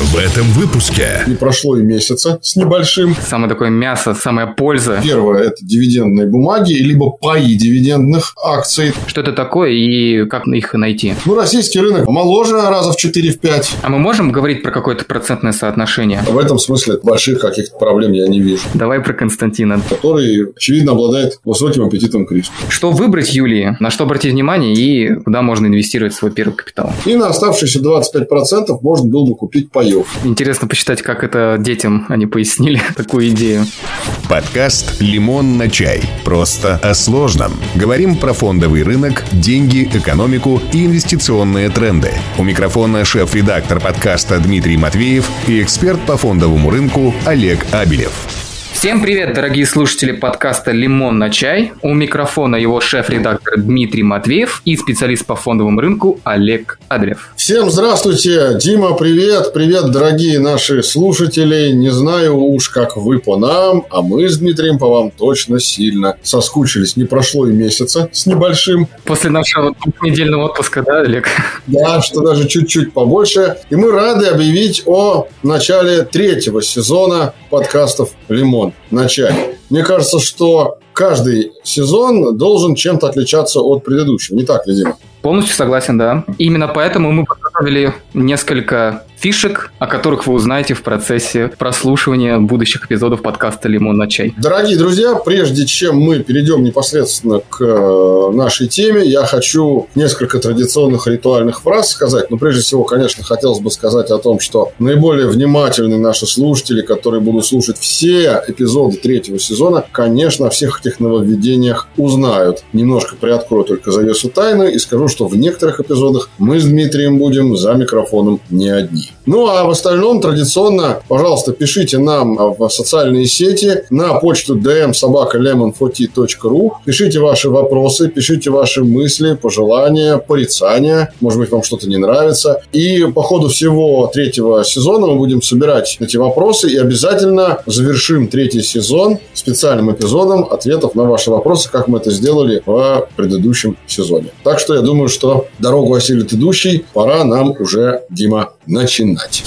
В этом выпуске Не прошло и месяца с небольшим. Самое такое мясо, самая польза. Первое – это дивидендные бумаги, либо паи дивидендных акций. Что это такое и как их найти? Ну, российский рынок моложе раза в 4-5. А мы можем говорить про какое-то процентное соотношение? В этом смысле больших каких-то проблем я не вижу. Давай про Константина. Который, очевидно, обладает высоким аппетитом к риску. Что выбрать, Юлии? На что обратить внимание и куда можно инвестировать свой первый капитал? И на оставшиеся 25% можно было бы купить паев. Интересно почитать, как это детям они пояснили такую идею. подкаст «Лимон на чай». Просто о сложном. Говорим про фондовый рынок, деньги, экономику и инвестиционные тренды. У микрофона шеф-редактор подкаста Дмитрий Матвеев и эксперт по фондовому рынку Олег Абелев. Всем привет, дорогие слушатели подкаста «Лимон на чай». У микрофона его шеф-редактор Дмитрий Матвеев и специалист по фондовому рынку Олег Адрев. Всем здравствуйте! Дима, привет! Привет, дорогие наши слушатели! Не знаю уж, как вы по нам, а мы с Дмитрием по вам точно сильно соскучились. Не прошло и месяца с небольшим. После нашего недельного отпуска, да, Олег? Да, что даже чуть-чуть побольше. И мы рады объявить о начале третьего сезона подкастов «Лимон на чай». Мне кажется, что каждый сезон должен чем-то отличаться от предыдущего. Не так ли, Дима? Полностью согласен, да. Именно поэтому мы подготовили несколько фишек, о которых вы узнаете в процессе прослушивания будущих эпизодов подкаста «Лимон на чай». Дорогие друзья, прежде чем мы перейдем непосредственно к э, нашей теме, я хочу несколько традиционных ритуальных фраз сказать. Но прежде всего, конечно, хотелось бы сказать о том, что наиболее внимательные наши слушатели, которые будут слушать все эпизоды третьего сезона, конечно, о всех этих нововведениях узнают. Немножко приоткрою только завесу тайны и скажу, что в некоторых эпизодах мы с Дмитрием будем за микрофоном не одни. Ну, а в остальном традиционно, пожалуйста, пишите нам в социальные сети на почту dm.sobaka.lemon40.ru. Пишите ваши вопросы, пишите ваши мысли, пожелания, порицания. Может быть, вам что-то не нравится. И по ходу всего третьего сезона мы будем собирать эти вопросы и обязательно завершим третий сезон специальным эпизодом ответов на ваши вопросы, как мы это сделали в предыдущем сезоне. Так что я думаю, что дорогу осилит идущий. Пора нам уже, Дима, начинать.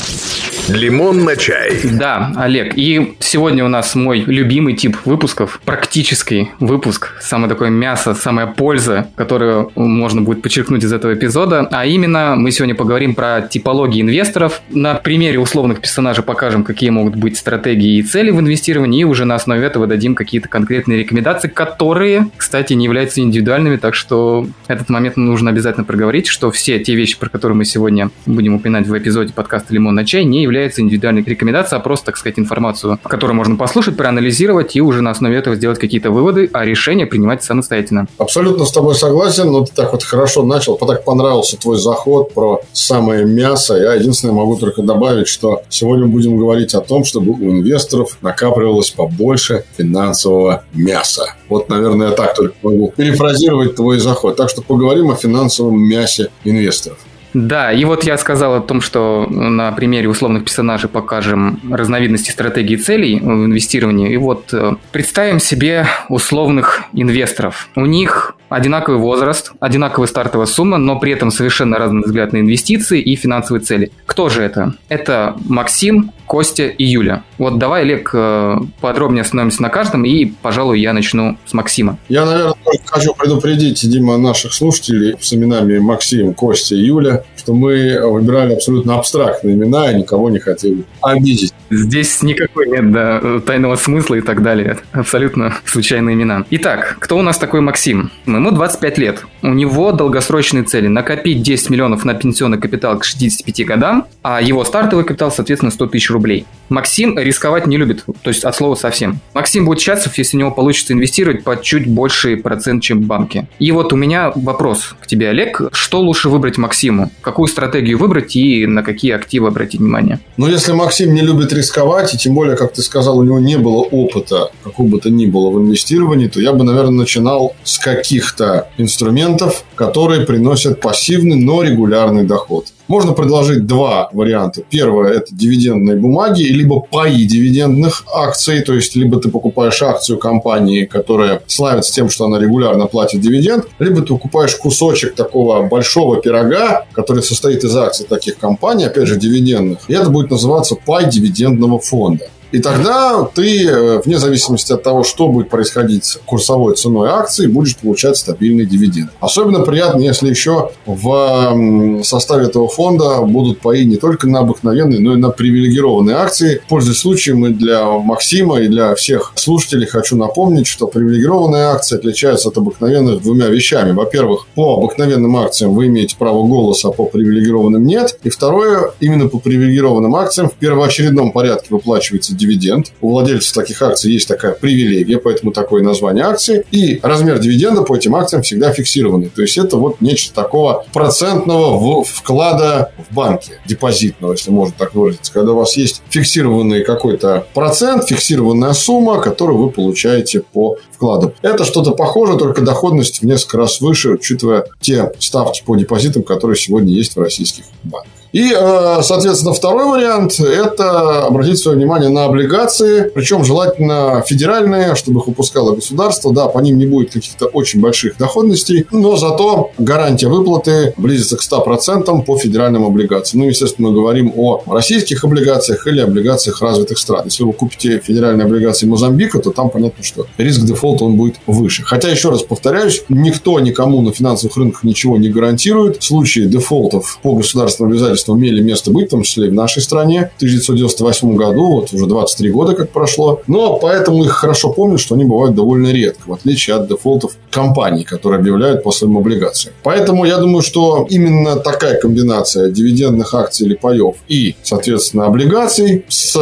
«Лимон на чай». Да, Олег, и сегодня у нас мой любимый тип выпусков, практический выпуск, самое такое мясо, самая польза, которую можно будет подчеркнуть из этого эпизода, а именно мы сегодня поговорим про типологии инвесторов, на примере условных персонажей покажем, какие могут быть стратегии и цели в инвестировании, и уже на основе этого дадим какие-то конкретные рекомендации, которые, кстати, не являются индивидуальными, так что этот момент нужно обязательно проговорить, что все те вещи, про которые мы сегодня будем упоминать в эпизоде подкаста «Лимон на чай», не являются индивидуальной рекомендацией, а просто, так сказать, информацию, которую можно послушать, проанализировать и уже на основе этого сделать какие-то выводы, а решения принимать самостоятельно. Абсолютно с тобой согласен, но ты так вот хорошо начал, так понравился твой заход про самое мясо. Я единственное могу только добавить, что сегодня будем говорить о том, чтобы у инвесторов накапливалось побольше финансового мяса. Вот, наверное, я так только могу перефразировать твой заход. Так что поговорим о финансовом мясе инвесторов. Да, и вот я сказал о том, что на примере условных персонажей покажем разновидности стратегии целей в инвестировании. И вот э, представим себе условных инвесторов. У них одинаковый возраст, одинаковая стартовая сумма, но при этом совершенно разный взгляд на инвестиции и финансовые цели. Кто же это? Это Максим, Костя и Юля. Вот давай, Олег, э, подробнее остановимся на каждом, и, пожалуй, я начну с Максима. Я, наверное, хочу предупредить, Дима, наших слушателей с именами Максим, Костя и Юля, что мы выбирали абсолютно абстрактные имена и никого не хотели обидеть. Здесь никакой нет да, тайного смысла и так далее. Абсолютно случайные имена. Итак, кто у нас такой Максим? Ему 25 лет. У него долгосрочные цели. Накопить 10 миллионов на пенсионный капитал к 65 годам, а его стартовый капитал, соответственно, 100 тысяч рублей. Максим рисковать не любит, то есть от слова совсем. Максим будет счастлив, если у него получится инвестировать под чуть больший процент, чем в банке. И вот у меня вопрос к тебе, Олег. Что лучше выбрать Максиму? Какую стратегию выбрать и на какие активы обратить внимание? Ну, если Максим не любит рисковать, и тем более, как ты сказал, у него не было опыта, какого бы то ни было в инвестировании, то я бы, наверное, начинал с каких-то инструментов, которые приносят пассивный, но регулярный доход. Можно предложить два варианта. Первое – это дивидендные бумаги, либо паи дивидендных акций, то есть либо ты покупаешь акцию компании, которая славится тем, что она регулярно платит дивиденд, либо ты покупаешь кусочек такого большого пирога, который состоит из акций таких компаний, опять же, дивидендных, и это будет называться пай дивидендного фонда. И тогда ты, э, вне зависимости от того, что будет происходить с курсовой ценой акции, будешь получать стабильный дивиденд. Особенно приятно, если еще в составе этого фонда будут паи не только на обыкновенные, но и на привилегированные акции. Пользуясь случаем и для Максима, и для всех слушателей хочу напомнить, что привилегированные акции отличаются от обыкновенных двумя вещами. Во-первых, по обыкновенным акциям вы имеете право голоса, а по привилегированным нет. И второе, именно по привилегированным акциям в первоочередном порядке выплачивается. У владельцев таких акций есть такая привилегия, поэтому такое название акции. И размер дивиденда по этим акциям всегда фиксированный. То есть это вот нечто такого процентного вклада в банке, депозитного, если можно так выразиться. Когда у вас есть фиксированный какой-то процент, фиксированная сумма, которую вы получаете по вкладу. Это что-то похоже, только доходность в несколько раз выше, учитывая те ставки по депозитам, которые сегодня есть в российских банках. И, э, соответственно, второй вариант – это обратить свое внимание на облигации, причем желательно федеральные, чтобы их выпускало государство. Да, по ним не будет каких-то очень больших доходностей, но зато гарантия выплаты близится к 100% по федеральным облигациям. Ну, естественно, мы говорим о российских облигациях или облигациях развитых стран. Если вы купите федеральные облигации Мозамбика, то там понятно, что риск дефолта он будет выше. Хотя, еще раз повторяюсь, никто никому на финансовых рынках ничего не гарантирует. В случае дефолтов по государственным обязательствам обстоятельства имели место быть, в том числе и в нашей стране. В 1998 году, вот уже 23 года как прошло. Но поэтому их хорошо помню, что они бывают довольно редко, в отличие от дефолтов компаний, которые объявляют по своим облигациям. Поэтому я думаю, что именно такая комбинация дивидендных акций или паев и, соответственно, облигаций с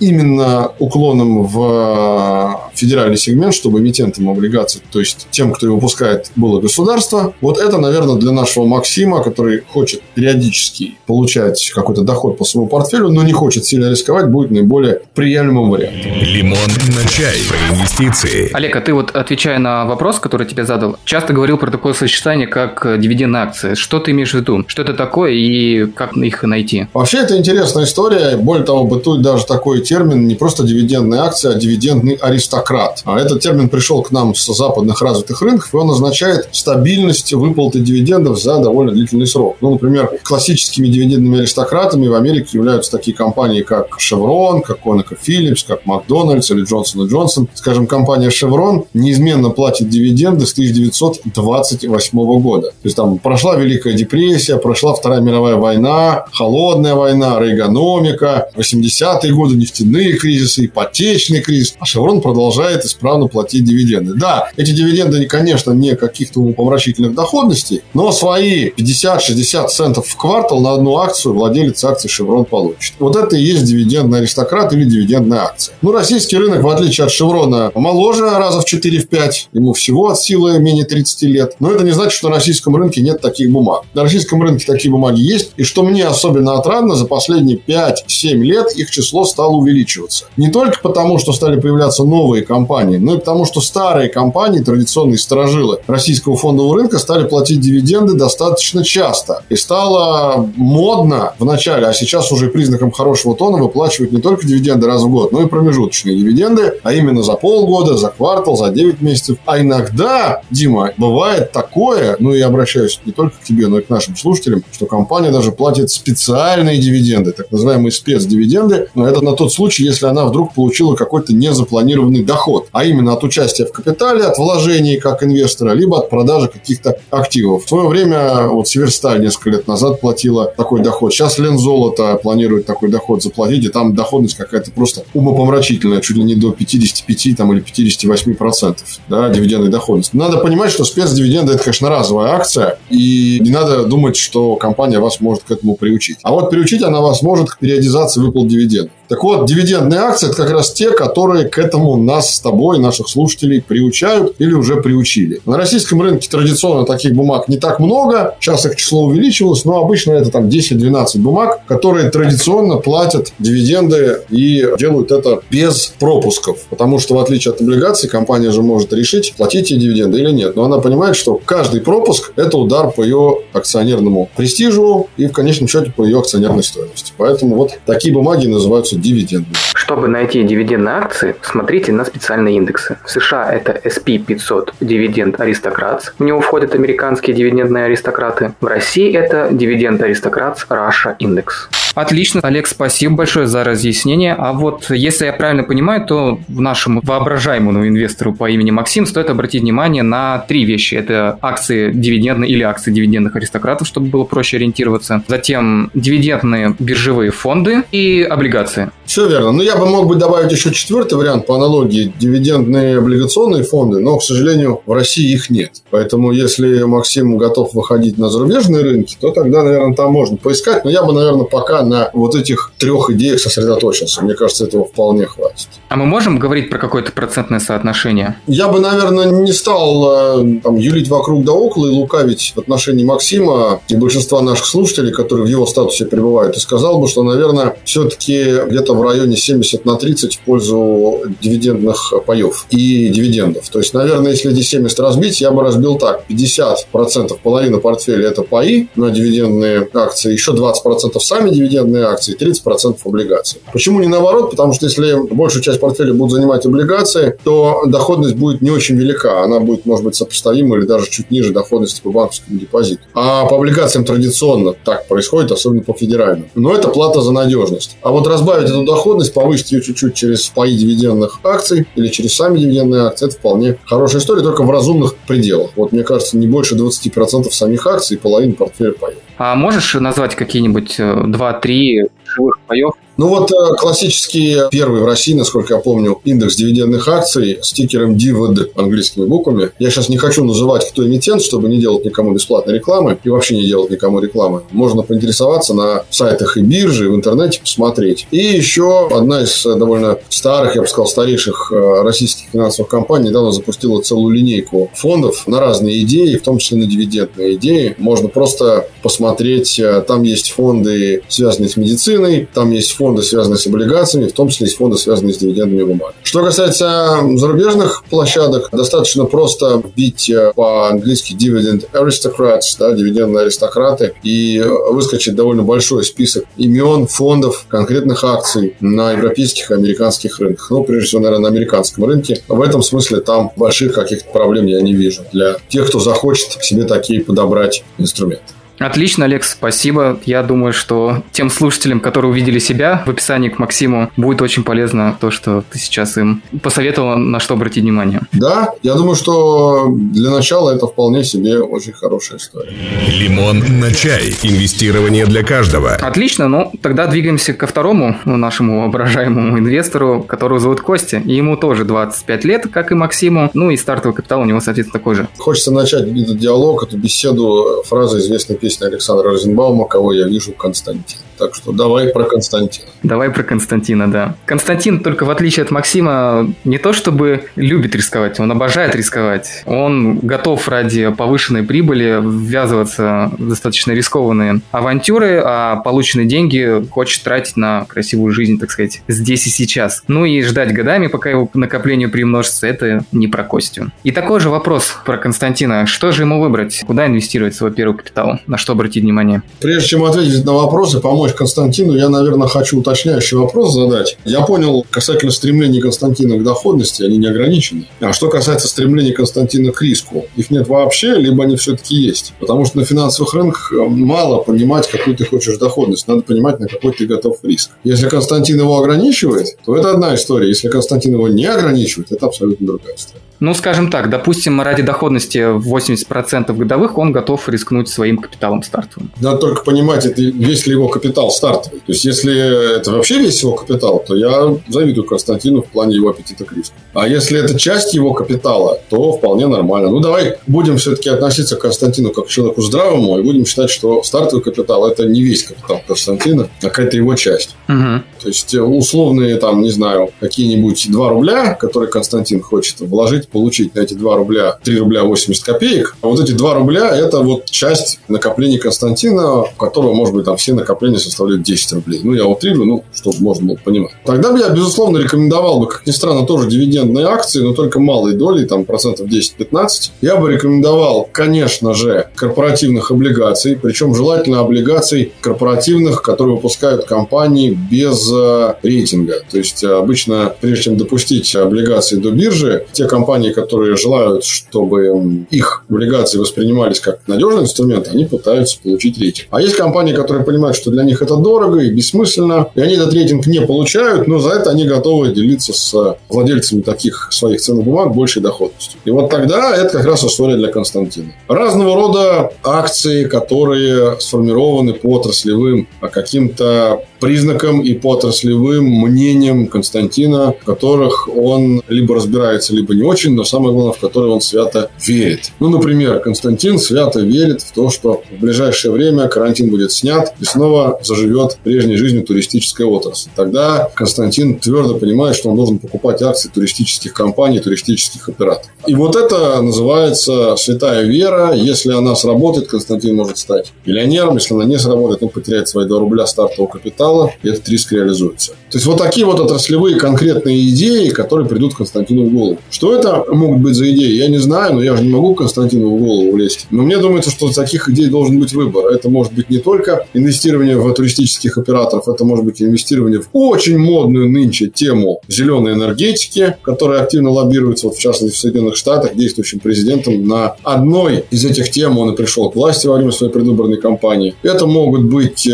именно уклоном в федеральный сегмент, чтобы эмитентам облигаций, то есть тем, кто их выпускает, было государство. Вот это, наверное, для нашего Максима, который хочет периодически получать получать какой-то доход по своему портфелю, но не хочет сильно рисковать, будет наиболее приемлемым вариантом. Лимон на чай. Про инвестиции. Олег, а ты вот, отвечая на вопрос, который тебе задал, часто говорил про такое сочетание, как дивидендные акции. Что ты имеешь в виду? Что это такое и как их найти? Вообще, это интересная история. Более того, бытует даже такой термин не просто дивидендная акция, а дивидендный аристократ. А этот термин пришел к нам с западных развитых рынков, и он означает стабильность выплаты дивидендов за довольно длительный срок. Ну, например, классическими дивидендными аристократами в Америке являются такие компании, как Chevron, как ConocoPhillips, как Макдональдс или Johnson Johnson. Скажем, компания Chevron неизменно платит дивиденды с 1928 года. То есть там прошла Великая депрессия, прошла Вторая мировая война, Холодная война, рейгономика, 80-е годы, нефтяные кризисы, ипотечный кризис. А Chevron продолжает исправно платить дивиденды. Да, эти дивиденды, конечно, не каких-то умопомрачительных доходностей, но свои 50-60 центов в квартал на одну акцию владелец акций Chevron получит. Вот это и есть дивидендный аристократ или дивидендная акция. Ну, российский рынок, в отличие от Шеврона, моложе раза в 4-5. Ему всего от силы менее 30 лет. Но это не значит, что на российском рынке нет таких бумаг. На российском рынке такие бумаги есть. И что мне особенно отрадно, за последние 5-7 лет их число стало увеличиваться. Не только потому, что стали появляться новые компании, но и потому, что старые компании, традиционные сторожилы российского фондового рынка, стали платить дивиденды достаточно часто. И стало модно в начале, а сейчас уже признаком хорошего тона выплачивать не только дивиденды раз в год, но и промежуточные дивиденды, а именно за полгода, за квартал, за 9 месяцев. А иногда, Дима, бывает такое, ну и обращаюсь не только к тебе, но и к нашим слушателям, что компания даже платит специальные дивиденды, так называемые спецдивиденды, но это на тот случай, если она вдруг получила какой-то незапланированный доход, а именно от участия в капитале, от вложений как инвестора, либо от продажи каких-то активов. В свое время вот Северсталь несколько лет назад платила такой доход. Сейчас Лензолото планирует такой доход заплатить, и там доходность какая-то просто умопомрачительная, чуть ли не до 55 там, или 58 процентов, да, дивидендной доходности. Надо понимать, что спецдивиденды – это, конечно, разовая акция, и не надо думать, что компания вас может к этому приучить. А вот приучить она вас может к периодизации выплат дивидендов. Так вот, дивидендные акции – это как раз те, которые к этому нас с тобой, наших слушателей, приучают или уже приучили. На российском рынке традиционно таких бумаг не так много. Сейчас их число увеличивалось, но обычно это там 10-12 бумаг, которые традиционно платят дивиденды и делают это без пропусков. Потому что, в отличие от облигаций, компания же может решить, платить ей дивиденды или нет. Но она понимает, что каждый пропуск – это удар по ее акционерному престижу и, в конечном счете, по ее акционерной стоимости. Поэтому вот такие бумаги называются дивидендами. Чтобы найти дивидендные акции, смотрите на специальные индексы. В США это SP500 дивиденд аристократ. В него входят американские дивидендные аристократы. В России это дивиденд аристократ Russia Index. Отлично, Олег, спасибо большое за разъяснение. А вот если я правильно понимаю, то нашему воображаемому инвестору по имени Максим стоит обратить внимание на три вещи. Это акции дивидендные или акции дивидендных аристократов, чтобы было проще ориентироваться. Затем дивидендные биржевые фонды и облигации. Все верно. Ну, я бы мог бы добавить еще четвертый вариант по аналогии. Дивидендные облигационные фонды, но, к сожалению, в России их нет. Поэтому, если Максим готов выходить на зарубежные рынки, то тогда, наверное, там можно поискать. Но я бы, наверное, пока на вот этих трех идеях сосредоточился. Мне кажется, этого вполне хватит. А мы можем говорить про какое-то процентное соотношение? Я бы, наверное, не стал э, там, юлить вокруг да около и лукавить в отношении Максима и большинства наших слушателей, которые в его статусе пребывают, и сказал бы, что, наверное, все-таки где-то в районе 70 на 30 в пользу дивидендных паев и дивидендов. То есть, наверное, если эти 70 разбить, я бы разбил так. 50% половина портфеля – это паи на дивидендные акции, еще 20% сами дивидендные акции, 30% облигаций. Почему не наоборот? Потому что если большую часть портфеля будут занимать облигации, то доходность будет не очень велика. Она будет, может быть, сопоставима или даже чуть ниже доходности по банковскому депозиту. А по облигациям традиционно так происходит, особенно по федеральным. Но это плата за надежность. А вот разбавить эту доходность, повысить ее чуть-чуть через паи дивидендных акций или через сами дивидендные акции, это вполне хорошая история, только в разумных пределах. Вот мне кажется, не больше 20% самих акций и половины портфеля паев. А можешь назвать какие-нибудь 2-3 живых паев, ну вот э, классический первый в России, насколько я помню, индекс дивидендных акций с тикером DIVD английскими буквами. Я сейчас не хочу называть, кто эмитент, чтобы не делать никому бесплатной рекламы и вообще не делать никому рекламы. Можно поинтересоваться на сайтах и биржи, в интернете посмотреть. И еще одна из э, довольно старых, я бы сказал, старейших э, российских финансовых компаний недавно запустила целую линейку фондов на разные идеи, в том числе на дивидендные идеи. Можно просто посмотреть, там есть фонды, связанные с медициной, там есть фонды, связанные с облигациями, в том числе есть фонды, связанные с дивидендными бумагами. Что касается зарубежных площадок, достаточно просто вбить э, по-английски dividend aristocrats, да, дивидендные аристократы, и выскочит довольно большой список имен, фондов, конкретных акций на европейских и американских рынках. Ну, прежде всего, наверное, на американском рынке. В этом смысле там больших каких-то проблем я не вижу для тех, кто захочет себе такие подобрать инструменты. Отлично, Алекс, спасибо. Я думаю, что тем слушателям, которые увидели себя в описании к Максиму, будет очень полезно то, что ты сейчас им посоветовал, на что обратить внимание. Да, я думаю, что для начала это вполне себе очень хорошая история. Лимон на чай. Инвестирование для каждого. Отлично, ну тогда двигаемся ко второму нашему воображаемому инвестору, которого зовут Костя. И ему тоже 25 лет, как и Максиму. Ну и стартовый капитал у него, соответственно, такой же. Хочется начать этот диалог, эту беседу фразой известной песни песня Александра Розенбаума «Кого я вижу, Константин». Так что давай про Константина. Давай про Константина, да. Константин, только в отличие от Максима, не то чтобы любит рисковать, он обожает рисковать. Он готов ради повышенной прибыли ввязываться в достаточно рискованные авантюры, а полученные деньги хочет тратить на красивую жизнь, так сказать, здесь и сейчас. Ну и ждать годами, пока его накоплению примножится, это не про Костю. И такой же вопрос про Константина. Что же ему выбрать? Куда инвестировать свой первый капитал? На что обратить внимание? Прежде чем ответить на вопросы, помочь Константину, я, наверное, хочу уточняющий вопрос задать. Я понял касательно стремлений Константина к доходности, они не ограничены. А что касается стремлений Константина к риску, их нет вообще, либо они все-таки есть. Потому что на финансовых рынках э, мало понимать, какую ты хочешь доходность. Надо понимать, на какой ты готов риск. Если Константин его ограничивает, то это одна история. Если Константин его не ограничивает, это абсолютно другая история. Ну, скажем так, допустим, ради доходности 80% годовых он готов рискнуть своим капиталом стартовым. Надо только понимать, это весь ли его капитал стартовый. То есть, если это вообще весь его капитал, то я завидую Константину в плане его аппетита к риску. А если это часть его капитала, то вполне нормально. Ну, давай будем все-таки относиться к Константину как к человеку здравому и будем считать, что стартовый капитал – это не весь капитал Константина, а какая-то его часть. Угу. То есть, условные, там, не знаю, какие-нибудь 2 рубля, которые Константин хочет вложить, получить на эти 2 рубля 3 рубля 80 копеек. А вот эти 2 рубля – это вот часть накоплений Константина, у которого, может быть, там все накопления составляют 10 рублей. Ну, я утрирую, ну, чтобы можно было понимать. Тогда бы я, безусловно, рекомендовал бы, как ни странно, тоже дивидендные акции, но только малой долей, там, процентов 10-15. Я бы рекомендовал, конечно же, корпоративных облигаций, причем желательно облигаций корпоративных, которые выпускают компании без э, рейтинга. То есть, обычно, прежде чем допустить облигации до биржи, те компании, которые желают, чтобы их облигации воспринимались как надежный инструмент, они пытаются получить рейтинг. А есть компании, которые понимают, что для них это дорого и бессмысленно, и они этот рейтинг не получают, но за это они готовы делиться с владельцами таких своих ценных бумаг большей доходностью. И вот тогда это как раз история для Константина. Разного рода акции, которые сформированы по отраслевым а каким-то признакам и по отраслевым мнениям Константина, в которых он либо разбирается, либо не очень, но самое главное, в которые он свято верит. Ну, например, Константин свято верит в то, что в ближайшее время карантин будет снят и снова заживет прежней жизнью туристическая отрасль. Тогда Константин твердо понимает, что он должен покупать акции туристических компаний, туристических операторов. И вот это называется святая вера. Если она сработает, Константин может стать миллионером. Если она не сработает, он потеряет свои 2 рубля стартового капитала и этот риск реализуется. То есть, вот такие вот отраслевые конкретные идеи, которые придут Константину в голову. Что это могут быть за идеи, я не знаю, но я же не могу Константину в голову влезть. Но мне думается, что таких идей должен быть выбор. Это может быть не только инвестирование в туристических операторов, это может быть инвестирование в очень модную нынче тему зеленой энергетики, которая активно лоббируется, вот, в частности, в Соединенных Штатах, действующим президентом. На одной из этих тем он и пришел к власти во время своей предвыборной кампании. Это могут быть э,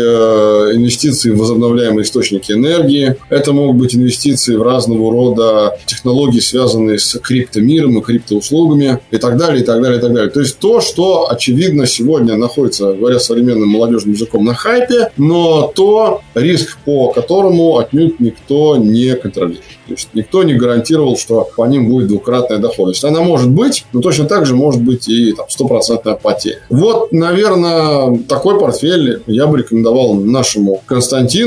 инвестиции в возобновляемые источники энергии. Это могут быть инвестиции в разного рода технологии, связанные с криптомиром и криптоуслугами и так далее, и так далее, и так далее. То есть то, что, очевидно, сегодня находится, говоря современным молодежным языком, на хайпе, но то, риск по которому отнюдь никто не контролирует. То есть никто не гарантировал, что по ним будет двукратная доходность. Она может быть, но точно так же может быть и там, стопроцентная потеря. Вот, наверное, такой портфель я бы рекомендовал нашему Константину,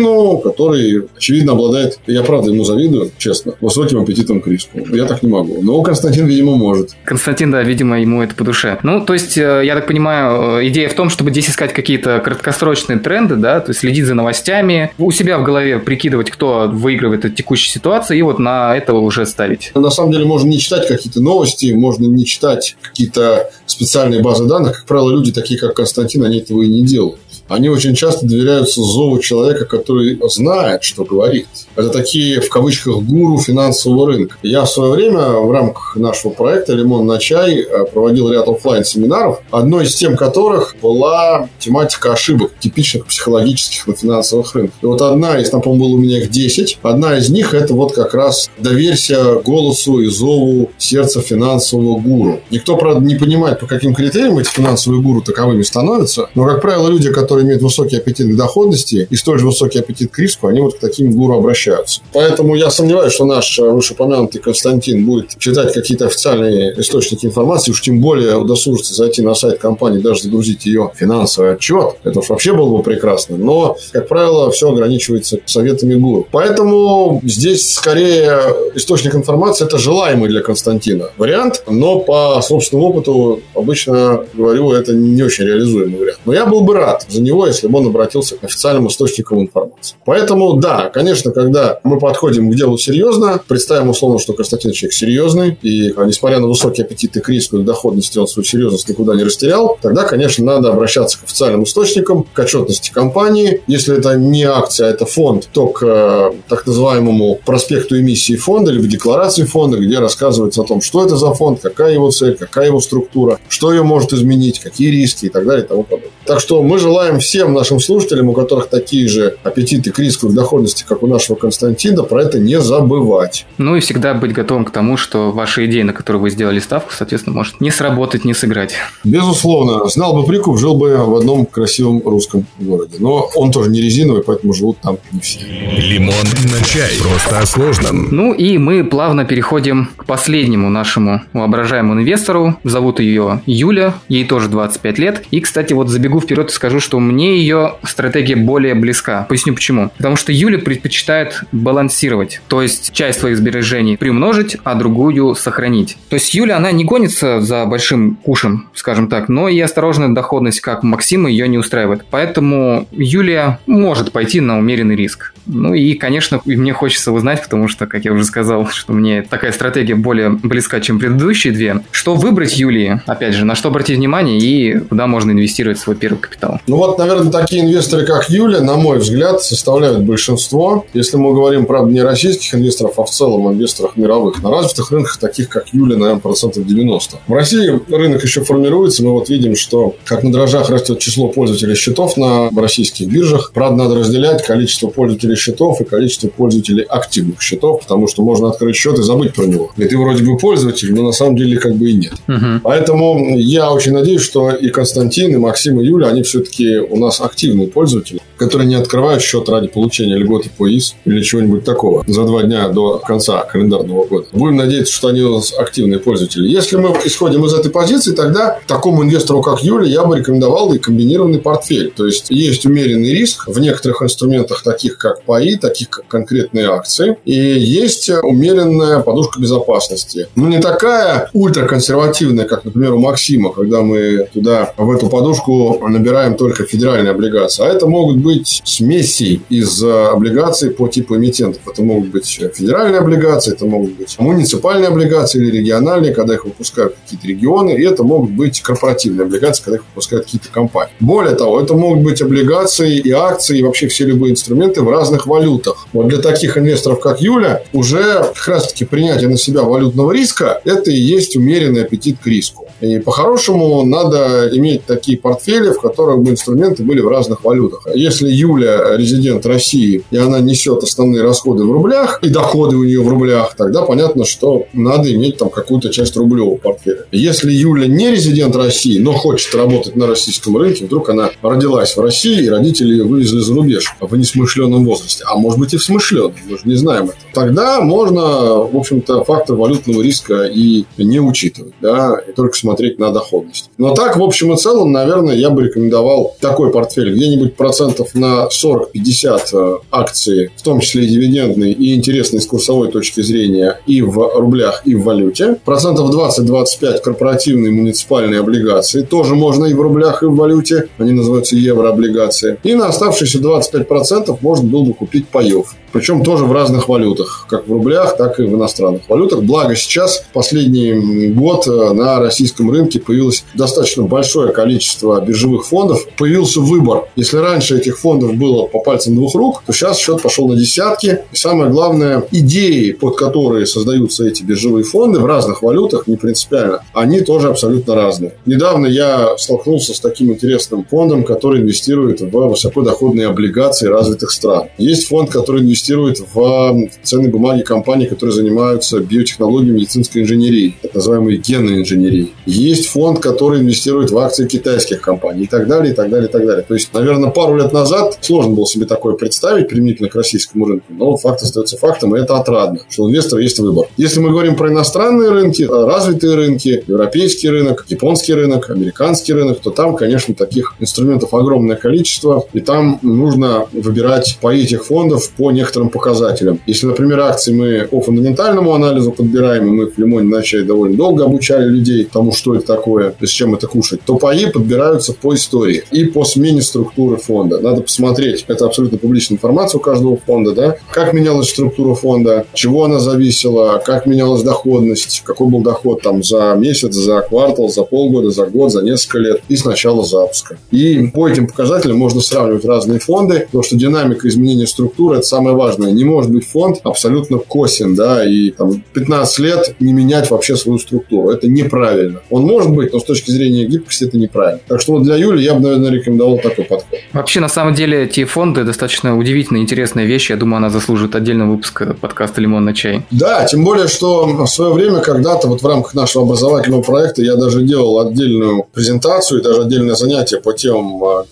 который, очевидно, обладает, я правда ему завидую, честно, высоким аппетитом к риску. Я так не могу. Но Константин, видимо, может. Константин, да, видимо, ему это по душе. Ну, то есть, э, я так понимаю, э, идея в том, чтобы здесь искать какие-то краткосрочные тренды, да, то есть следить за новостями, у себя в голове прикидывать, кто выигрывает от текущей ситуации, и вот на этого уже ставить? На самом деле можно не читать какие-то новости, можно не читать какие-то специальные базы данных. Как правило, люди такие, как Константин, они этого и не делают они очень часто доверяются зову человека, который знает, что говорит. Это такие, в кавычках, гуру финансового рынка. Я в свое время в рамках нашего проекта «Лимон на чай» э, проводил ряд офлайн семинаров одной из тем которых была тематика ошибок, типичных психологических на финансовых рынках. И вот одна из, там, по-моему, было у меня их 10, одна из них – это вот как раз доверься голосу и зову сердца финансового гуру. Никто, правда, не понимает, по каким критериям эти финансовые гуру таковыми становятся, но, как правило, люди, которые которые имеют высокий аппетит к доходности и столь же высокий аппетит к риску, они вот к таким гуру обращаются. Поэтому я сомневаюсь, что наш э, вышеупомянутый Константин будет читать какие-то официальные источники информации, уж тем более удосужится зайти на сайт компании, даже загрузить ее финансовый отчет. Это уж вообще было бы прекрасно. Но, как правило, все ограничивается советами гуру. Поэтому здесь скорее источник информации – это желаемый для Константина вариант, но по собственному опыту обычно говорю, это не очень реализуемый вариант. Но я был бы рад за него него, если бы он обратился к официальным источникам информации. Поэтому, да, конечно, когда мы подходим к делу серьезно, представим условно, что Константин человек серьезный, и а, несмотря на высокие аппетиты к риску и доходности, он свою серьезность никуда не растерял, тогда, конечно, надо обращаться к официальным источникам, к отчетности компании. Если это не акция, а это фонд, то к э, так называемому проспекту эмиссии фонда, либо декларации фонда, где рассказывается о том, что это за фонд, какая его цель, какая его структура, что ее может изменить, какие риски и так далее и тому подобное. Так что мы желаем всем нашим слушателям, у которых такие же аппетиты к риску и доходности, как у нашего Константина, про это не забывать. Ну и всегда быть готовым к тому, что ваша идея, на которую вы сделали ставку, соответственно, может не сработать, не сыграть. Безусловно. Знал бы прикуп, жил бы в одном красивом русском городе. Но он тоже не резиновый, поэтому живут там не все. Лимон на чай. Просто о сложном. Ну и мы плавно переходим к последнему нашему воображаемому инвестору. Зовут ее Юля, ей тоже 25 лет. И, кстати, вот забегу вперед и скажу, что мне ее стратегия более близка. Поясню почему. Потому что Юля предпочитает балансировать. То есть часть своих сбережений приумножить, а другую сохранить. То есть Юля, она не гонится за большим кушем, скажем так, но и осторожная доходность, как Максима, ее не устраивает. Поэтому Юлия может пойти на умеренный риск. Ну и, конечно, мне хочется узнать, потому что, как я уже сказал, что мне такая стратегия более близка, чем предыдущие две. Что выбрать Юлии, опять же, на что обратить внимание и куда можно инвестировать свой первый капитал? Ну вот, наверное, такие инвесторы, как Юля, на мой взгляд, составляют большинство. Если мы говорим, правда, не российских инвесторов, а в целом инвесторах мировых. На развитых рынках, таких как Юля, наверное, процентов 90. В России рынок еще формируется. Мы вот видим, что как на дрожжах растет число пользователей счетов на российских биржах. Правда, надо разделять количество пользователей счетов и количество пользователей активных счетов, потому что можно открыть счет и забыть про него. И ты вроде бы пользователь, но на самом деле как бы и нет. Угу. Поэтому я очень надеюсь, что и Константин, и Максим, и Юля, они все-таки у нас активные пользователи, которые не открывают счет ради получения льготы по ИС или чего-нибудь такого за два дня до конца календарного года. Будем надеяться, что они у нас активные пользователи. Если мы исходим из этой позиции, тогда такому инвестору, как Юля, я бы рекомендовал и комбинированный портфель. То есть, есть умеренный риск в некоторых инструментах, таких как ПАИ, таких как конкретные акции, и есть умеренная подушка безопасности. Ну, не такая ультраконсервативная, как, например, у Максима, когда мы туда в эту подушку набираем только федеральные облигации, а это могут быть смеси из облигаций по типу эмитентов. Это могут быть федеральные облигации, это могут быть муниципальные облигации или региональные, когда их выпускают какие-то регионы, и это могут быть корпоративные облигации, когда их выпускают какие-то компании. Более того, это могут быть облигации и акции, и вообще все любые инструменты в разных валютах. Вот для таких инвесторов, как Юля, уже как раз-таки принятие на себя валютного риска – это и есть умеренный аппетит к риску. И по-хорошему надо иметь такие портфели, в которых бы инструменты были в разных валютах. Если Юля резидент России, и она несет основные расходы в рублях, и доходы у нее в рублях, тогда понятно, что надо иметь там какую-то часть рублевого портфеля. Если Юля не резидент России, но хочет работать на российском рынке, вдруг она родилась в России, и родители ее вывезли за рубеж в несмышленном возрасте, а может быть и в смышленном, мы же не знаем этого, тогда можно, в общем-то, фактор валютного риска и не учитывать, да, и только смотреть на доходность. Но так, в общем и целом, наверное, я бы рекомендовал такой портфель, где-нибудь процентов на 40-50 э, акции, в том числе и дивидендные, и интересные с курсовой точки зрения, и в рублях, и в валюте. Процентов 20-25 корпоративные муниципальные облигации, тоже можно и в рублях, и в валюте, они называются еврооблигации. И на оставшиеся 25% можно было бы купить паев. Причем тоже в разных валютах, как в рублях, так и в иностранных валютах. Благо сейчас, последний год э, на российском рынке появилось достаточно большое количество биржевых фондов. Появился выбор. Если раньше этих фондов было по пальцам двух рук, то сейчас счет пошел на десятки. И самое главное, идеи, под которые создаются эти биржевые фонды в разных валютах, не принципиально, они тоже абсолютно разные. Недавно я столкнулся с таким интересным фондом, который инвестирует в высокодоходные облигации развитых стран. Есть фонд, который инвестирует в ценные бумаги компаний, которые занимаются биотехнологией, медицинской инженерией, так называемой генной инженерией. Есть фонд, который инвестирует в акции китайских компаний и так далее, и так далее, и так далее. То есть, наверное, пару лет назад сложно было себе такое представить применительно к российскому рынку, но факт остается фактом, и это отрадно, что у инвестора есть выбор. Если мы говорим про иностранные рынки, развитые рынки, европейский рынок, японский рынок, американский рынок, то там, конечно, таких инструментов огромное количество, и там нужно выбирать по этих фондов по некоторым показателям. Если, например, акции мы по фундаментальному анализу подбираем, и мы в Лимоне начали довольно долго обучали людей тому, что это такое, и с чем это кушать, то паи подбираются по истории и по смене структуры фонда. Надо посмотреть, это абсолютно публичная информация у каждого фонда, да, как менялась структура фонда, чего она зависела, как менялась доходность, какой был доход там за месяц, за квартал, за полгода, за год, за несколько лет и с начала запуска. И по этим показателям можно сравнивать разные фонды, потому что динамика изменения структуры – это самое важное. Не может быть фонд абсолютно косен, да, и там 15 лет не менять вообще свою структуру. Это неправильно. Он может быть, но с точки зрения гибкости это неправильно. Так что вот для Юли я бы, наверное, рекомендовал такой подход. Вообще, на самом деле, эти фонды достаточно удивительная, интересная вещь. Я думаю, она заслуживает отдельного выпуска подкаста «Лимон на чай». Да, тем более, что в свое время когда-то вот в рамках нашего образовательного проекта я даже делал отдельную презентацию и даже отдельное занятие по темам а,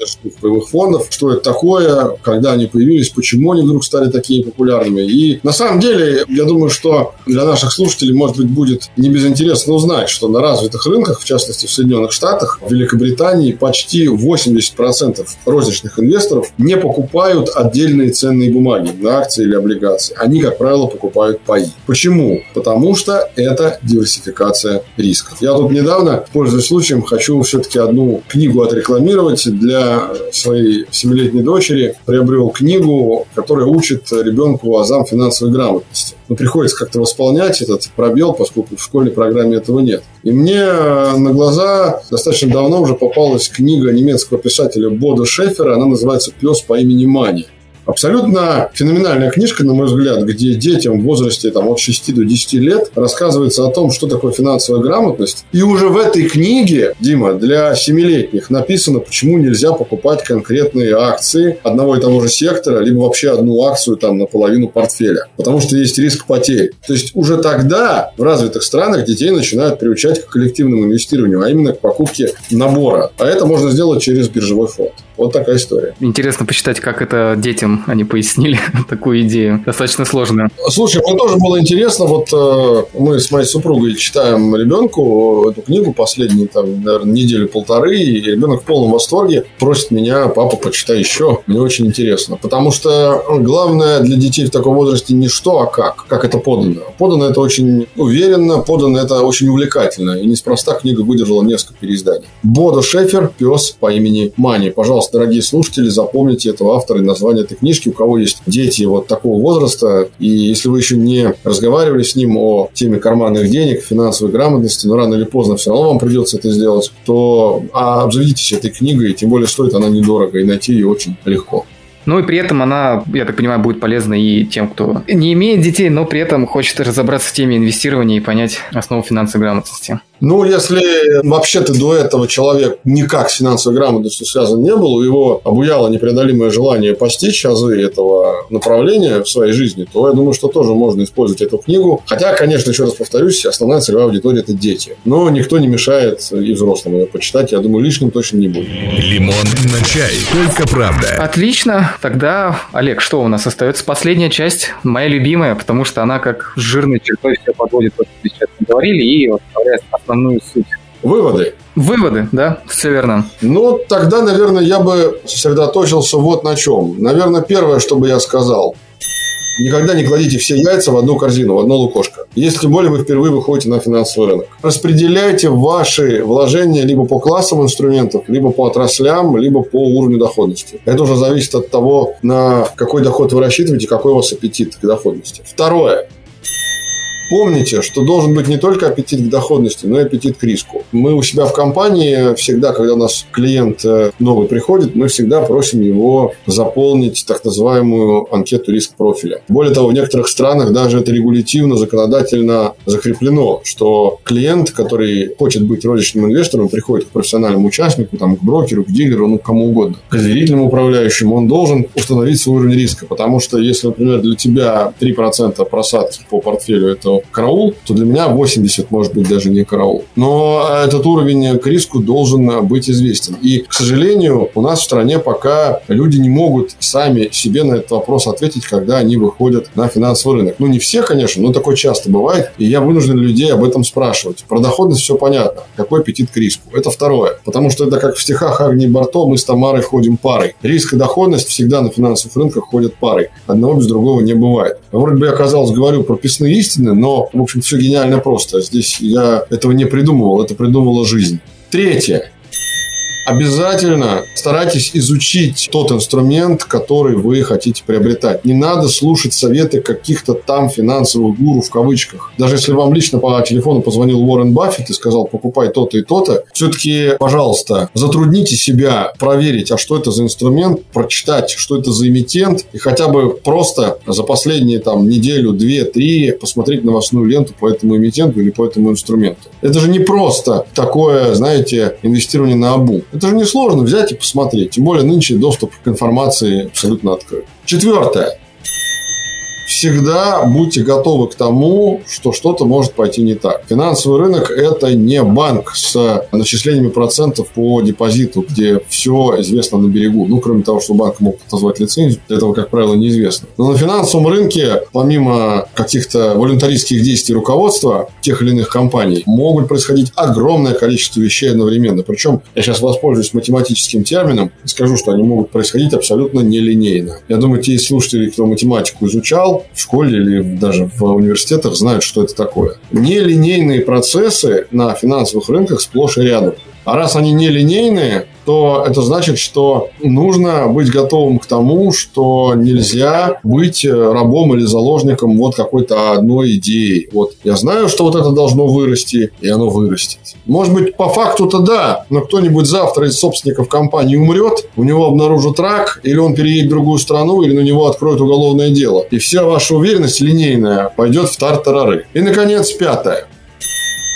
боевых фондов, что это такое, когда они появились, почему они вдруг стали такими популярными. И на самом деле, я думаю, что для наших слушателей, может быть, будет не безинтересно узнать, что на развитых рынках, в частности в Соединенных Штатах, в Великобритании почти 80% розничных инвесторов не покупают отдельные ценные бумаги на акции или облигации. Они, как правило, покупают паи. Почему? Потому что это диверсификация рисков. Я тут недавно, пользуясь случаем, хочу все-таки одну книгу отрекламировать для своей семилетней дочери. Приобрел книгу, которая учит ребенку азам финансовой грамотности. Но приходится как-то восполнять этот пробел, поскольку в школьной программе этого нет. И мне на глаза достаточно давно уже попалась книга немецкого писателя Бода Шефера. Она называется «Пес по имени Мани». Абсолютно феноменальная книжка, на мой взгляд, где детям в возрасте там, от 6 до 10 лет рассказывается о том, что такое финансовая грамотность. И уже в этой книге, Дима, для семилетних написано, почему нельзя покупать конкретные акции одного и того же сектора, либо вообще одну акцию там наполовину портфеля. Потому что есть риск потерь. То есть уже тогда в развитых странах детей начинают приучать к коллективному инвестированию, а именно к покупке набора. А это можно сделать через биржевой фонд. Вот такая история. Интересно почитать, как это детям они пояснили такую идею. Достаточно сложную. Слушай, мне тоже было интересно. Вот э, мы с моей супругой читаем ребенку эту книгу последние, там, наверное, неделю-полторы, и ребенок в полном восторге просит меня, папа, почитай еще. Мне очень интересно. Потому что главное для детей в таком возрасте не что, а как. Как это подано. Подано это очень уверенно, подано это очень увлекательно. И неспроста книга выдержала несколько переизданий. Бодо Шефер, пес по имени Мани. Пожалуйста, дорогие слушатели, запомните этого автора и название этой книжки. У кого есть дети вот такого возраста, и если вы еще не разговаривали с ним о теме карманных денег, финансовой грамотности, но рано или поздно все равно вам придется это сделать, то обзаведитесь этой книгой, тем более стоит она недорого, и найти ее очень легко. Ну и при этом она, я так понимаю, будет полезна и тем, кто не имеет детей, но при этом хочет разобраться в теме инвестирования и понять основу финансовой грамотности. Ну, если вообще-то до этого человек никак с финансовой грамотностью связан не был, у его обуяло непреодолимое желание постичь азы этого направления в своей жизни, то я думаю, что тоже можно использовать эту книгу. Хотя, конечно, еще раз повторюсь, основная целевая аудитория – это дети. Но никто не мешает и взрослым ее почитать. Я думаю, лишним точно не будет. Лимон на чай. Только правда. Отлично. Тогда, Олег, что у нас остается? Последняя часть, моя любимая, потому что она как жирной чертой все подводит, то, что сейчас говорили, и оставляет основную суть. Выводы. Выводы, да, все верно. Ну, тогда, наверное, я бы сосредоточился вот на чем. Наверное, первое, что бы я сказал. Никогда не кладите все яйца в одну корзину, в одно лукошко. Если тем более вы впервые выходите на финансовый рынок. Распределяйте ваши вложения либо по классам инструментов, либо по отраслям, либо по уровню доходности. Это уже зависит от того, на какой доход вы рассчитываете, какой у вас аппетит к доходности. Второе. Помните, что должен быть не только аппетит к доходности, но и аппетит к риску. Мы у себя в компании всегда, когда у нас клиент э, новый приходит, мы всегда просим его заполнить так называемую анкету риск профиля. Более того, в некоторых странах даже это регулятивно, законодательно закреплено, что клиент, который хочет быть розничным инвестором, приходит к профессиональному участнику, там, к брокеру, к дилеру, ну, кому угодно, к доверительному управляющему, он должен установить свой уровень риска. Потому что если, например, для тебя 3% просадки по портфелю – это караул, то для меня 80 может быть даже не караул. Но этот уровень к риску должен быть известен. И, к сожалению, у нас в стране пока люди не могут сами себе на этот вопрос ответить, когда они выходят на финансовый рынок. Ну, не все, конечно, но такое часто бывает. И я вынужден людей об этом спрашивать. Про доходность все понятно. Какой аппетит к риску? Это второе. Потому что это как в стихах Агни Барто, мы с Тамарой ходим парой. Риск и доходность всегда на финансовых рынках ходят парой. Одного без другого не бывает. Вроде бы я, казалось, говорю прописные истины, но в общем, все гениально просто. Здесь я этого не придумывал, это придумала жизнь. Третье. Обязательно старайтесь изучить тот инструмент, который вы хотите приобретать. Не надо слушать советы каких-то там финансовых гуру в кавычках. Даже если вам лично по телефону позвонил Уоррен Баффет и сказал, покупай то-то и то-то, все-таки, пожалуйста, затрудните себя проверить, а что это за инструмент, прочитать, что это за эмитент, и хотя бы просто за последние там неделю, две, три посмотреть новостную ленту по этому эмитенту или по этому инструменту. Это же не просто такое, знаете, инвестирование на обу. Это же несложно взять и посмотреть. Тем более нынче доступ к информации абсолютно открыт. Четвертое всегда будьте готовы к тому, что что-то может пойти не так. Финансовый рынок – это не банк с начислениями процентов по депозиту, где все известно на берегу. Ну, кроме того, что банк мог отозвать лицензию, этого, как правило, неизвестно. Но на финансовом рынке, помимо каких-то волюнтаристских действий руководства тех или иных компаний, могут происходить огромное количество вещей одновременно. Причем я сейчас воспользуюсь математическим термином и скажу, что они могут происходить абсолютно нелинейно. Я думаю, те слушатели, кто математику изучал, в школе или даже в университетах знают, что это такое. Нелинейные процессы на финансовых рынках сплошь и рядом. А раз они нелинейные, то это значит, что нужно быть готовым к тому, что нельзя быть рабом или заложником вот какой-то одной идеи. Вот я знаю, что вот это должно вырасти, и оно вырастет. Может быть, по факту-то да, но кто-нибудь завтра из собственников компании умрет, у него обнаружат рак, или он переедет в другую страну, или на него откроют уголовное дело. И вся ваша уверенность линейная пойдет в тартарары. И, наконец, пятое.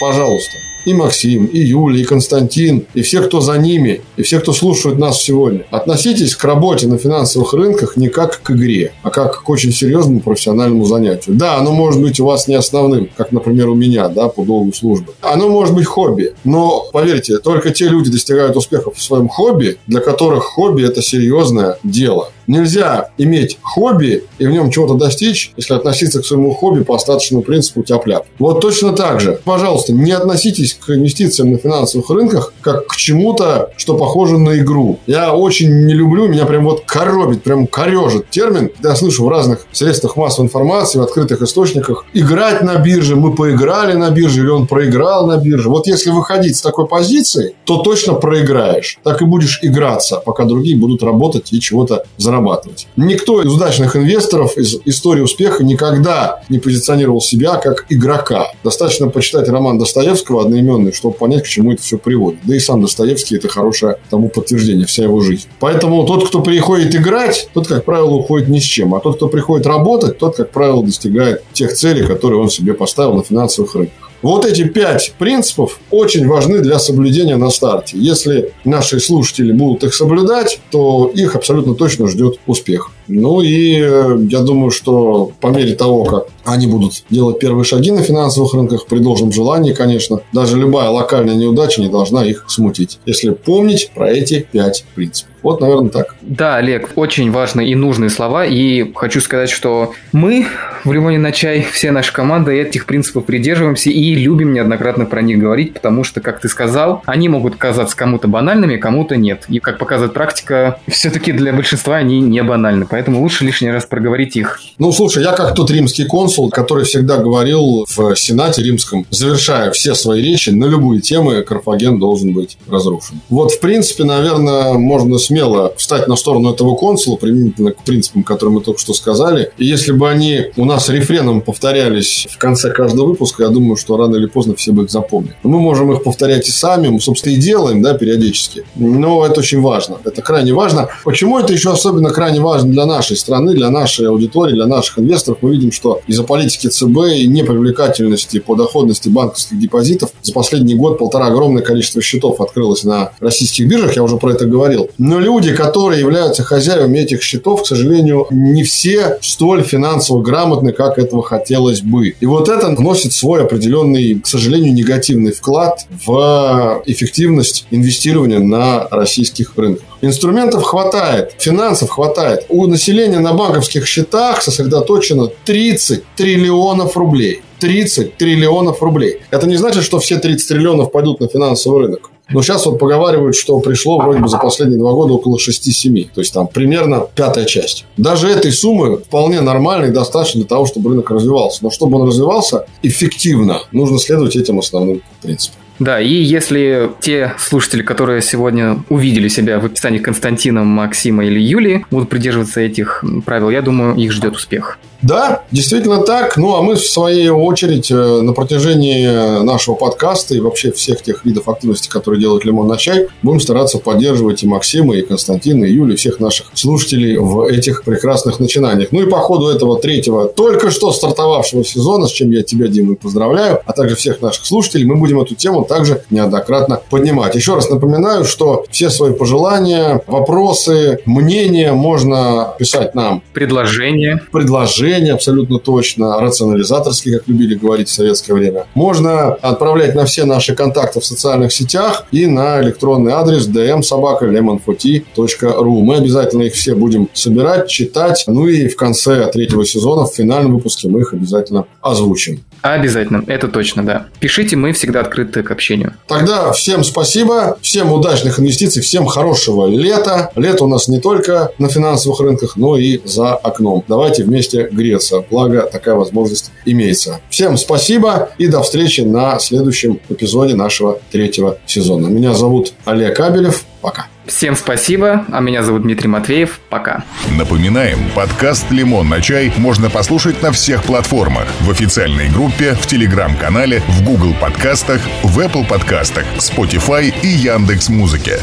Пожалуйста, и Максим, и Юля, и Константин, и все, кто за ними, и все, кто слушает нас сегодня. Относитесь к работе на финансовых рынках не как к игре, а как к очень серьезному профессиональному занятию. Да, оно может быть у вас не основным, как, например, у меня, да, по долгу службы. Оно может быть хобби. Но, поверьте, только те люди достигают успехов в своем хобби, для которых хобби – это серьезное дело. Нельзя иметь хобби и в нем чего-то достичь, если относиться к своему хобби по остаточному принципу тяп-ляп. Вот точно так же. Пожалуйста, не относитесь к инвестициям на финансовых рынках как к чему-то, что похоже на игру. Я очень не люблю, меня прям вот коробит, прям корежит термин, я слышу в разных средствах массовой информации, в открытых источниках, играть на бирже, мы поиграли на бирже, или он проиграл на бирже. Вот если выходить с такой позиции, то точно проиграешь. Так и будешь играться, пока другие будут работать и чего-то заработать зарабатывать. Никто из удачных инвесторов из истории успеха никогда не позиционировал себя как игрока. Достаточно почитать роман Достоевского одноименный, чтобы понять, к чему это все приводит. Да и сам Достоевский – это хорошее тому подтверждение, вся его жизнь. Поэтому тот, кто приходит играть, тот, как правило, уходит ни с чем. А тот, кто приходит работать, тот, как правило, достигает тех целей, которые он себе поставил на финансовых рынках. Вот эти пять принципов очень важны для соблюдения на старте. Если наши слушатели будут их соблюдать, то их абсолютно точно ждет успех. Ну и э, я думаю, что по мере того, как они будут делать первые шаги на финансовых рынках, при должном желании, конечно, даже любая локальная неудача не должна их смутить. Если помнить про эти пять принципов. Вот, наверное, так. Да, Олег, очень важные и нужные слова. И хочу сказать, что мы в Лимоне на чай, все наша команда этих принципов придерживаемся и любим неоднократно про них говорить, потому что, как ты сказал, они могут казаться кому-то банальными, кому-то нет. И, как показывает практика, все-таки для большинства они не банальны. Поэтому лучше лишний раз проговорить их. Ну, слушай, я как тот римский консул, который всегда говорил в Сенате римском, завершая все свои речи на любые темы, Карфаген должен быть разрушен. Вот, в принципе, наверное, можно смело встать на сторону этого консула, применительно к принципам, которые мы только что сказали. И если бы они у нас рефреном повторялись в конце каждого выпуска, я думаю, что рано или поздно все бы их запомнили. Мы можем их повторять и сами, мы, собственно, и делаем, да, периодически. Но это очень важно. Это крайне важно. Почему это еще особенно крайне важно для нашей страны, для нашей аудитории, для наших инвесторов? Мы видим, что из-за политики ЦБ и непривлекательности по доходности банковских депозитов за последний год полтора огромное количество счетов открылось на российских биржах, я уже про это говорил. Но люди, которые являются хозяевами этих счетов, к сожалению, не все столь финансово грамотны, как этого хотелось бы. И вот это вносит свой определенный, к сожалению, негативный вклад в эффективность инвестирования на российских рынках. Инструментов хватает, финансов хватает. У населения на банковских счетах сосредоточено 30 триллионов рублей. 30 триллионов рублей. Это не значит, что все 30 триллионов пойдут на финансовый рынок. Но сейчас вот поговаривают, что пришло вроде бы за последние два года около 6-7. То есть там примерно пятая часть. Даже этой суммы вполне нормально и достаточно для того, чтобы рынок развивался. Но чтобы он развивался эффективно, нужно следовать этим основным принципам. Да, и если те слушатели, которые сегодня увидели себя в описании Константина, Максима или Юли, будут придерживаться этих правил, я думаю, их ждет успех. Да, действительно так. Ну, а мы, в свою очередь, э, на протяжении нашего подкаста и вообще всех тех видов активности, которые делают «Лимон на чай», будем стараться поддерживать и Максима, и Константина, и Юлю, и всех наших слушателей в этих прекрасных начинаниях. Ну и по ходу этого третьего, только что стартовавшего сезона, с чем я тебя, Дима, поздравляю, а также всех наших слушателей, мы будем эту тему также неоднократно поднимать. Еще раз напоминаю, что все свои пожелания, вопросы, мнения можно писать нам. Предложения. Предложения мышления абсолютно точно, рационализаторский, как любили говорить в советское время. Можно отправлять на все наши контакты в социальных сетях и на электронный адрес dmsobaka.lemonfoti.ru. Мы обязательно их все будем собирать, читать. Ну и в конце третьего сезона, в финальном выпуске, мы их обязательно озвучим. Обязательно, это точно, да. Пишите, мы всегда открыты к общению. Тогда всем спасибо, всем удачных инвестиций, всем хорошего лета. Лето у нас не только на финансовых рынках, но и за окном. Давайте вместе греться, благо такая возможность имеется. Всем спасибо и до встречи на следующем эпизоде нашего третьего сезона. Меня зовут Олег Кабелев. Пока. Всем спасибо, а меня зовут Дмитрий Матвеев. Пока. Напоминаем, подкаст «Лимон на чай» можно послушать на всех платформах. В официальной группе, в Телеграм-канале, в Google подкастах, в Apple подкастах, Spotify и Яндекс.Музыке.